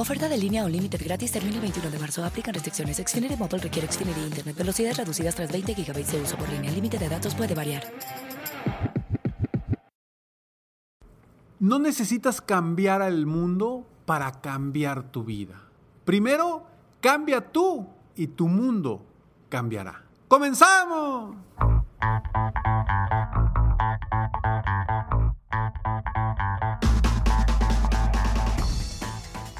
Oferta de línea o límite gratis termina el 21 de marzo. Aplican restricciones. Xfinity Mobile requiere Xfinity Internet. Velocidades reducidas tras 20 GB de uso por línea. El límite de datos puede variar. No necesitas cambiar al mundo para cambiar tu vida. Primero, cambia tú y tu mundo cambiará. ¡Comenzamos!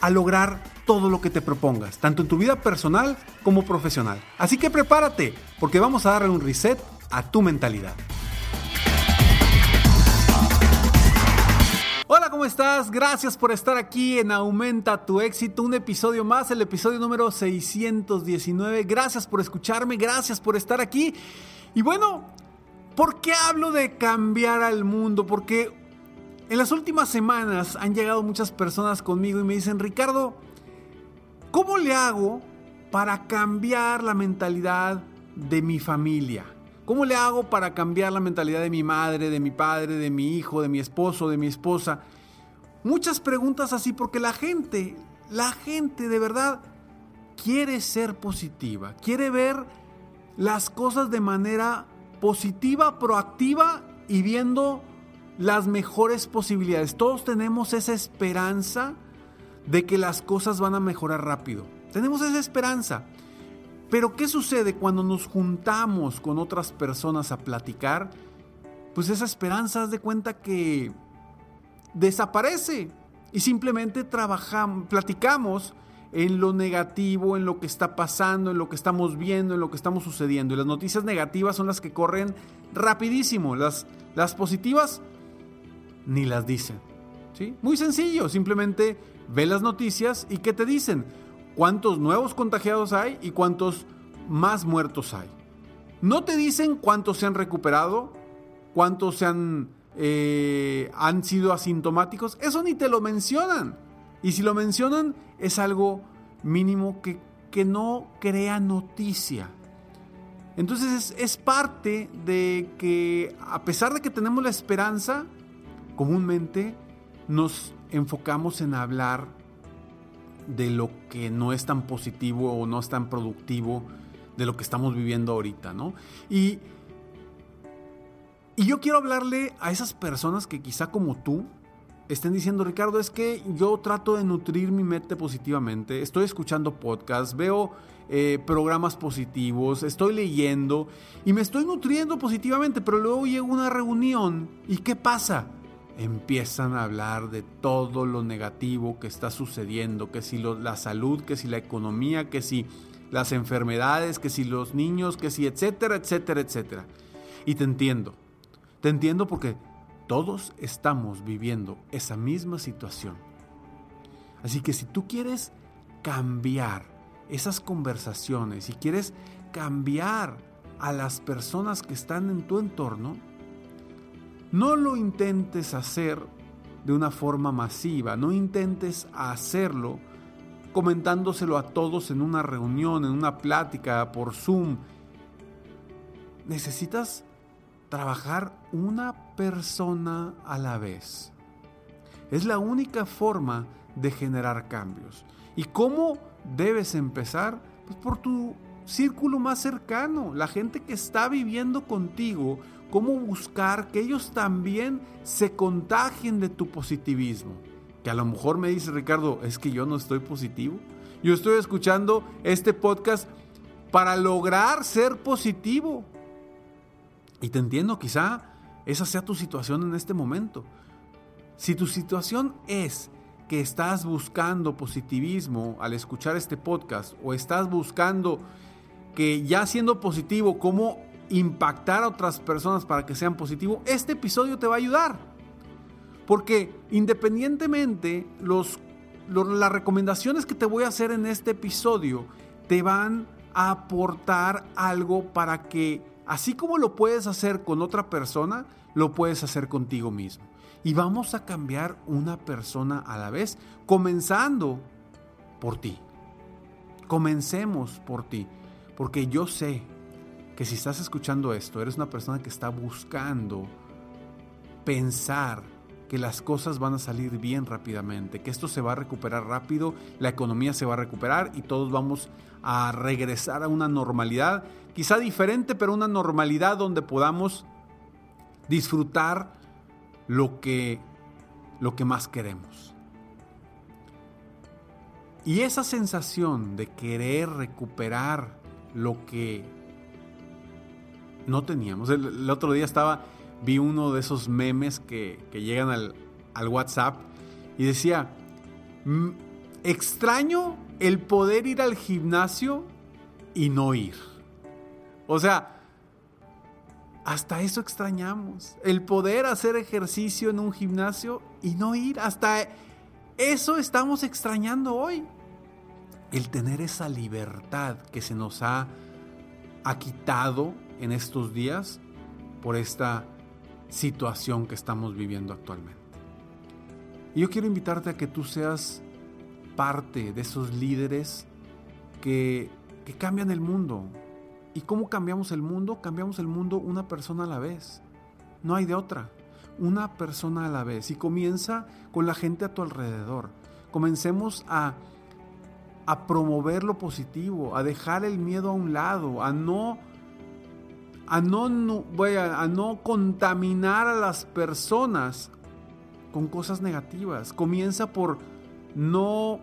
a lograr todo lo que te propongas, tanto en tu vida personal como profesional. Así que prepárate, porque vamos a darle un reset a tu mentalidad. Hola, ¿cómo estás? Gracias por estar aquí en Aumenta tu éxito, un episodio más, el episodio número 619. Gracias por escucharme, gracias por estar aquí. Y bueno, ¿por qué hablo de cambiar al mundo? Porque en las últimas semanas han llegado muchas personas conmigo y me dicen, Ricardo, ¿cómo le hago para cambiar la mentalidad de mi familia? ¿Cómo le hago para cambiar la mentalidad de mi madre, de mi padre, de mi hijo, de mi esposo, de mi esposa? Muchas preguntas así porque la gente, la gente de verdad quiere ser positiva, quiere ver las cosas de manera positiva, proactiva y viendo las mejores posibilidades. Todos tenemos esa esperanza de que las cosas van a mejorar rápido. Tenemos esa esperanza. Pero ¿qué sucede cuando nos juntamos con otras personas a platicar? Pues esa esperanza, haz de cuenta que desaparece y simplemente trabajamos, platicamos en lo negativo, en lo que está pasando, en lo que estamos viendo, en lo que estamos sucediendo. Y las noticias negativas son las que corren rapidísimo. Las, las positivas ni las dicen. ¿sí? Muy sencillo, simplemente ve las noticias y ¿qué te dicen? cuántos nuevos contagiados hay y cuántos más muertos hay. No te dicen cuántos se han recuperado, cuántos se han, eh, han sido asintomáticos, eso ni te lo mencionan. Y si lo mencionan es algo mínimo que, que no crea noticia. Entonces es, es parte de que a pesar de que tenemos la esperanza, comúnmente nos enfocamos en hablar de lo que no es tan positivo o no es tan productivo de lo que estamos viviendo ahorita, ¿no? Y, y yo quiero hablarle a esas personas que quizá como tú estén diciendo, Ricardo, es que yo trato de nutrir mi mente positivamente, estoy escuchando podcasts, veo eh, programas positivos, estoy leyendo y me estoy nutriendo positivamente, pero luego llego a una reunión y ¿qué pasa? Empiezan a hablar de todo lo negativo que está sucediendo, que si la salud, que si la economía, que si las enfermedades, que si los niños, que si etcétera, etcétera, etcétera. Y te entiendo, te entiendo porque todos estamos viviendo esa misma situación. Así que si tú quieres cambiar esas conversaciones, si quieres cambiar a las personas que están en tu entorno, no lo intentes hacer de una forma masiva, no intentes hacerlo comentándoselo a todos en una reunión, en una plática, por Zoom. Necesitas trabajar una persona a la vez. Es la única forma de generar cambios. ¿Y cómo debes empezar? Pues por tu círculo más cercano, la gente que está viviendo contigo, cómo buscar que ellos también se contagien de tu positivismo. Que a lo mejor me dice Ricardo, es que yo no estoy positivo. Yo estoy escuchando este podcast para lograr ser positivo. Y te entiendo, quizá esa sea tu situación en este momento. Si tu situación es que estás buscando positivismo al escuchar este podcast o estás buscando que ya siendo positivo, cómo impactar a otras personas para que sean positivos, este episodio te va a ayudar. Porque independientemente, los, las recomendaciones que te voy a hacer en este episodio te van a aportar algo para que, así como lo puedes hacer con otra persona, lo puedes hacer contigo mismo. Y vamos a cambiar una persona a la vez, comenzando por ti. Comencemos por ti, porque yo sé que si estás escuchando esto, eres una persona que está buscando pensar que las cosas van a salir bien rápidamente, que esto se va a recuperar rápido, la economía se va a recuperar y todos vamos a regresar a una normalidad, quizá diferente, pero una normalidad donde podamos disfrutar lo que, lo que más queremos. Y esa sensación de querer recuperar lo que no teníamos. El, otro día estaba, vi uno de esos memes que, llegan al, al, WhatsApp y decía, extraño el poder ir al gimnasio y no ir. O sea, hasta eso extrañamos. El poder hacer ejercicio en un gimnasio y no ir. Hasta eso estamos extrañando hoy. El tener esa libertad que se nos ha quitado en estos días por esta situación que estamos viviendo actualmente. Y yo quiero invitarte a que tú seas parte de esos líderes que, que cambian el mundo, ¿Y cómo cambiamos el mundo? Cambiamos el mundo una persona a la vez. No hay de otra. Una persona a la vez. Y comienza con la gente a tu alrededor. Comencemos a, a promover lo positivo, a dejar el miedo a un lado, a no, a no, no a no contaminar a las personas con cosas negativas. Comienza por no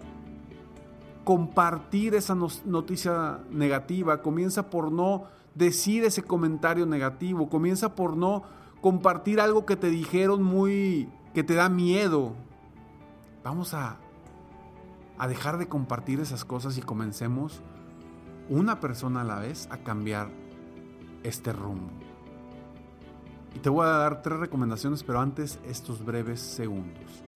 compartir esa noticia negativa, comienza por no decir ese comentario negativo, comienza por no compartir algo que te dijeron muy que te da miedo. Vamos a a dejar de compartir esas cosas y comencemos una persona a la vez a cambiar este rumbo. Y te voy a dar tres recomendaciones, pero antes estos breves segundos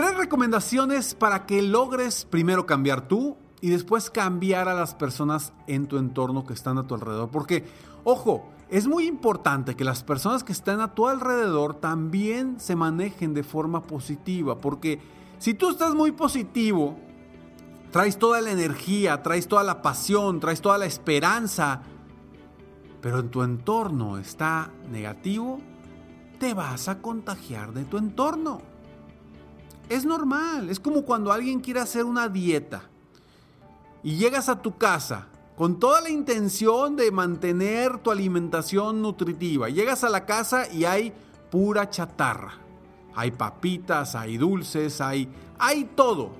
Tres recomendaciones para que logres primero cambiar tú y después cambiar a las personas en tu entorno que están a tu alrededor. Porque, ojo, es muy importante que las personas que están a tu alrededor también se manejen de forma positiva. Porque si tú estás muy positivo, traes toda la energía, traes toda la pasión, traes toda la esperanza, pero en tu entorno está negativo, te vas a contagiar de tu entorno. Es normal, es como cuando alguien quiere hacer una dieta y llegas a tu casa con toda la intención de mantener tu alimentación nutritiva. Llegas a la casa y hay pura chatarra. Hay papitas, hay dulces, hay, hay todo.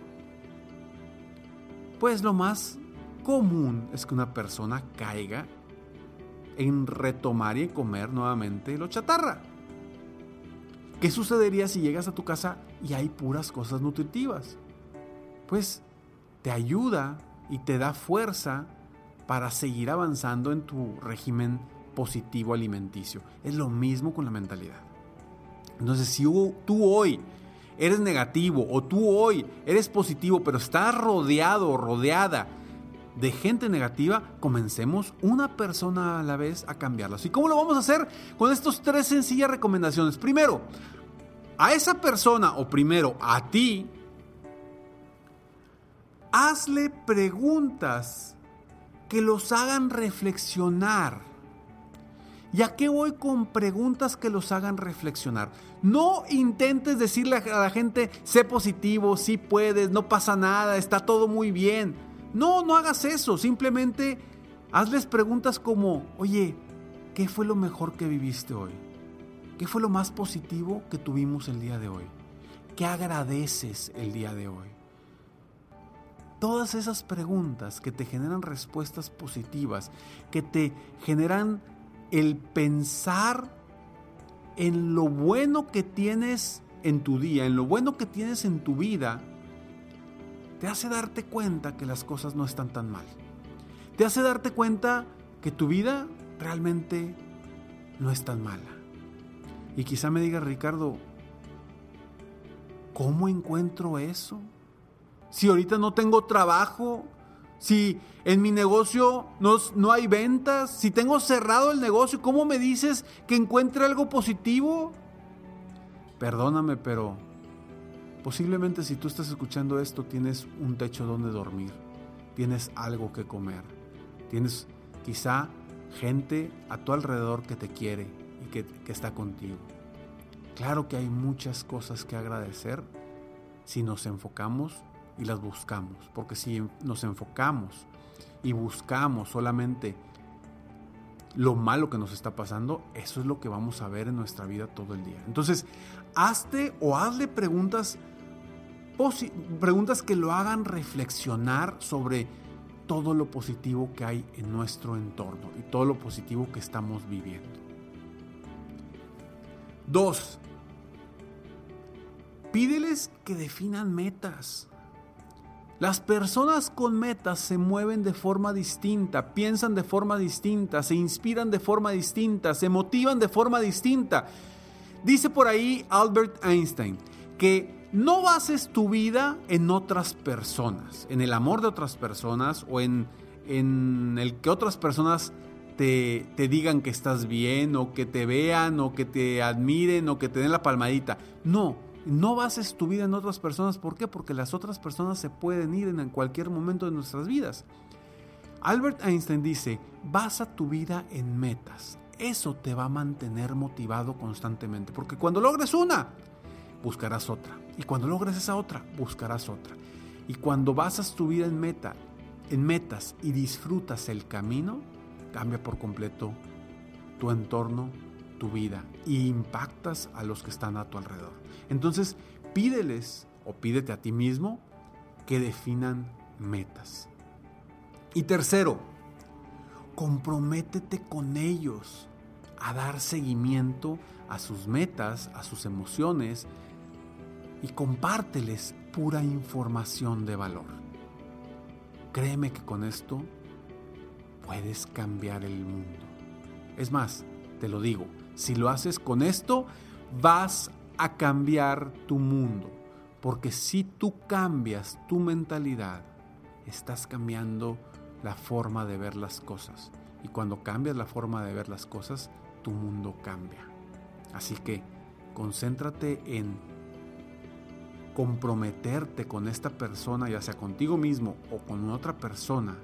Pues lo más común es que una persona caiga en retomar y comer nuevamente lo chatarra. ¿Qué sucedería si llegas a tu casa y hay puras cosas nutritivas? Pues te ayuda y te da fuerza para seguir avanzando en tu régimen positivo alimenticio. Es lo mismo con la mentalidad. Entonces, si tú hoy eres negativo o tú hoy eres positivo, pero estás rodeado o rodeada de gente negativa, comencemos una persona a la vez a cambiarlas. ¿Y cómo lo vamos a hacer? Con estas tres sencillas recomendaciones. Primero, a esa persona o primero a ti, hazle preguntas que los hagan reflexionar. ¿Y a qué voy con preguntas que los hagan reflexionar? No intentes decirle a la gente, sé positivo, sí puedes, no pasa nada, está todo muy bien. No, no hagas eso, simplemente hazles preguntas como, oye, ¿qué fue lo mejor que viviste hoy? ¿Qué fue lo más positivo que tuvimos el día de hoy? ¿Qué agradeces el día de hoy? Todas esas preguntas que te generan respuestas positivas, que te generan el pensar en lo bueno que tienes en tu día, en lo bueno que tienes en tu vida, te hace darte cuenta que las cosas no están tan mal. Te hace darte cuenta que tu vida realmente no es tan mala. Y quizá me diga Ricardo, ¿cómo encuentro eso? Si ahorita no tengo trabajo, si en mi negocio no, no, hay ventas, si tengo cerrado el negocio, ¿cómo me dices que encuentre algo positivo? Perdóname, pero posiblemente si tú estás escuchando esto tienes un techo donde dormir, tienes algo que comer, tienes quizá gente a tu alrededor que te quiere que, está contigo. Claro que hay muchas cosas que agradecer si nos enfocamos y las buscamos. Porque si nos enfocamos y buscamos solamente lo malo que nos está pasando, eso es lo que vamos a ver en nuestra vida todo el día. Entonces, hazte o hazle preguntas, preguntas que lo hagan reflexionar sobre todo lo positivo que hay en nuestro entorno y todo lo positivo que estamos viviendo. Dos, pídeles que definan metas. Las personas con metas se mueven de forma distinta, piensan de forma distinta, se inspiran de forma distinta, se motivan de forma distinta. Dice por ahí Albert Einstein que no bases tu vida en otras personas, en el amor de otras personas o en, el que otras personas te, digan que estás bien o que te vean o que te admiren o que te den la palmadita. No, no bases tu vida en otras personas. ¿Por qué? Porque las otras personas se pueden ir en cualquier momento de nuestras vidas. Albert Einstein dice, basa tu vida en metas. Eso te va a mantener motivado constantemente. Porque cuando logres una, buscarás otra. Y cuando logres esa otra, buscarás otra. Y cuando basas tu vida en meta, en metas y disfrutas el camino, cambia por completo tu entorno, tu vida y impactas a los que están a tu alrededor. Entonces, pídeles o pídete a ti mismo que definan metas. Y tercero, comprométete con ellos a dar seguimiento a sus metas, a sus emociones y compárteles pura información de valor. Créeme que con esto puedes cambiar el mundo. Es más, te lo digo, si lo haces con esto, vas a cambiar tu mundo. Porque si tú cambias tu mentalidad, estás cambiando la forma de ver las cosas. Y cuando cambias la forma de ver las cosas, tu mundo cambia. Así que concéntrate en comprometerte con esta persona, ya sea contigo mismo o con otra persona,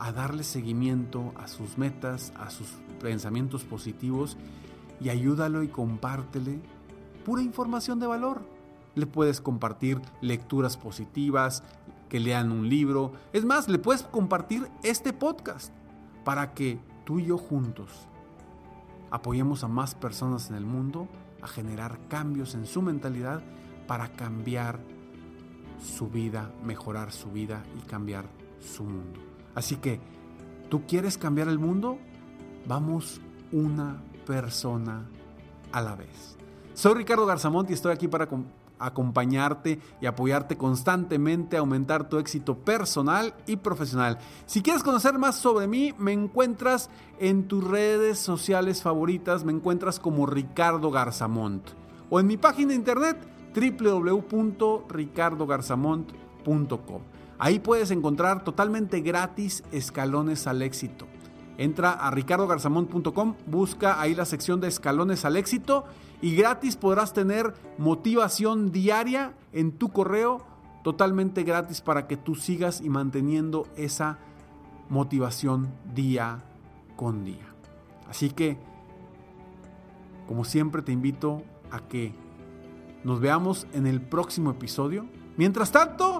a darle seguimiento a sus metas, a sus pensamientos positivos y ayúdalo y compártele pura información de valor. Le puedes compartir lecturas positivas, que lean un libro. Es más, le puedes compartir este podcast para que tú y yo juntos apoyemos a más personas en el mundo a generar cambios en su mentalidad para cambiar su vida, mejorar su vida y cambiar su mundo. Así que, ¿tú quieres cambiar el mundo? Vamos una persona a la vez. Soy Ricardo Garzamont y estoy aquí para acompañarte y apoyarte constantemente a aumentar tu éxito personal y profesional. Si quieres conocer más sobre mí, me encuentras en tus redes sociales favoritas, me encuentras como Ricardo Garzamont o en mi página de internet www.ricardogarzamont.com. Ahí puedes encontrar totalmente gratis escalones al éxito. Entra a ricardogarzamont.com, busca ahí la sección de escalones al éxito y gratis podrás tener motivación diaria en tu correo, totalmente gratis para que tú sigas y manteniendo esa motivación día con día. Así que, como siempre, te invito a que nos veamos en el próximo episodio. Mientras tanto,